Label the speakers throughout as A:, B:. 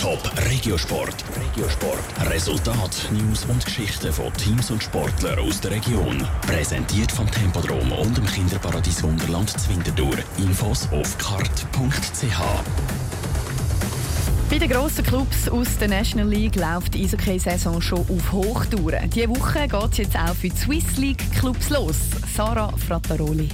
A: Top Regiosport. Regiosport. Resultat, News und Geschichten von Teams und Sportlern aus der Region. Präsentiert vom Tempodrom und dem Kinderparadies Wunderland Zwintertour. Infos auf kart.ch.
B: Bei den grossen Clubs aus der National League läuft die Eishockey-Saison schon auf Hochtouren. Diese Woche geht es jetzt auch für die Swiss League Clubs los. Sarah Frattaroli.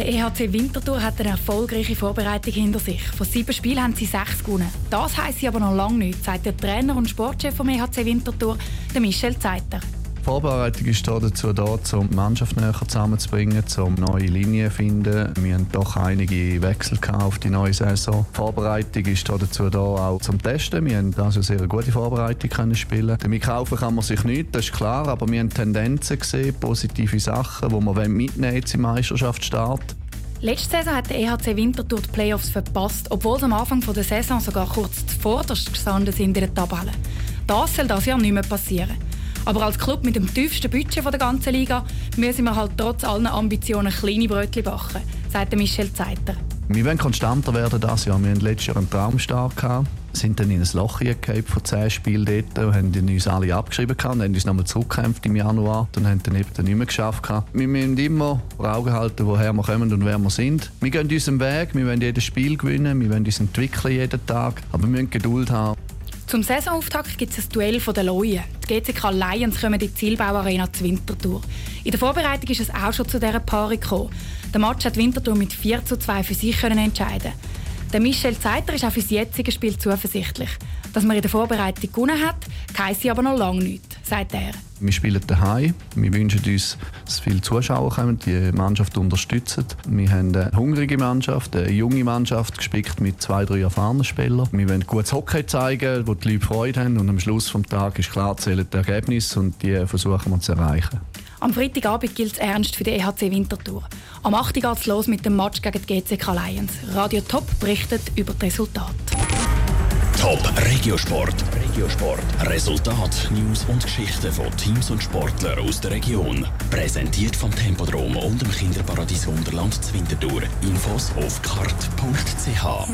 C: Der EHC Winterthur hat eine erfolgreiche Vorbereitung hinter sich. Von sieben Spielen haben sie sechs gewonnen. Das heisst sie aber noch lange nicht, sagt der Trainer und Sportchef vom EHC Winterthur, Michel Zeiter.
D: Die Vorbereitung ist dazu da, um die Mannschaft näher zusammenzubringen, um neue Linien zu finden. Wir haben doch einige Wechsel auf die neue Saison. Die Vorbereitung ist dazu da, auch zum Testen. Wir haben also sehr gute Vorbereitung können spielen. Damit kaufen kann man sich nicht, das ist klar, aber wir haben Tendenzen gesehen, positive Sachen, die man mitnehmen jetzt im Meisterschaftsstart.
C: Letzte Saison hat der EHC Winterthur die Playoffs verpasst, obwohl sie am Anfang der Saison sogar kurz zuvorderst gestanden sind in der Tabelle. Das soll das Jahr nicht mehr passieren. Aber als Club mit dem tiefsten Budget der ganzen Liga müssen wir halt trotz allen Ambitionen kleine Brötchen backen, sagt Michel Zeiter.
D: Wir wollen konstanter werden das Jahr. Wir hatten letztes Jahr einen Traumstart gehabt, sind dann in ein Loch von zehn Spielen dort und haben uns alle abgeschrieben gehabt, haben uns nochmal zurückgekämpft im Januar und haben dann eben nicht mehr geschafft. Wir müssen immer vor Augen halten, woher wir kommen und wer wir sind. Wir gehen unseren Weg, wir wollen jedes Spiel gewinnen, wir wollen uns entwickeln jeden Tag, aber wir müssen Geduld haben.
C: Zum Saisonauftakt gibt es ein Duell den Leuen. Die GCK Lions kommen in die Zielbauarena zur Winterthur. In der Vorbereitung ist es auch schon zu dieser Paarung gekommen. Der Match hat Winterthur mit 4 zu 2 für sich können entscheiden Der Michel Zeiter ist auch für das jetzige Spiel zuversichtlich. Dass man in der Vorbereitung gewonnen hat, heisst aber noch lange nicht, sagt er.
D: Wir spielen daheim. Wir wünschen uns, dass viele Zuschauer kommen, die Mannschaft unterstützen. Wir haben eine hungrige Mannschaft, eine junge Mannschaft, gespickt mit zwei, drei erfahrenen Spielern. Wir wollen gutes Hockey zeigen, wo die Leute Freude haben. Und am Schluss des Tages ist klar, zählen die Ergebnisse und die versuchen wir zu erreichen.
C: Am Freitagabend gilt es ernst für die EHC Winterthur. Am 8. geht es los mit dem Match gegen die GCK Lions. Radio Top berichtet über das Resultat.
A: Top Regiosport. Regiosport. Resultat, News und Geschichten von Teams und Sportlern aus der Region. Präsentiert vom Tempodrom und dem Kinderparadies Wunderland Zwintertour. Infos auf kart.ch.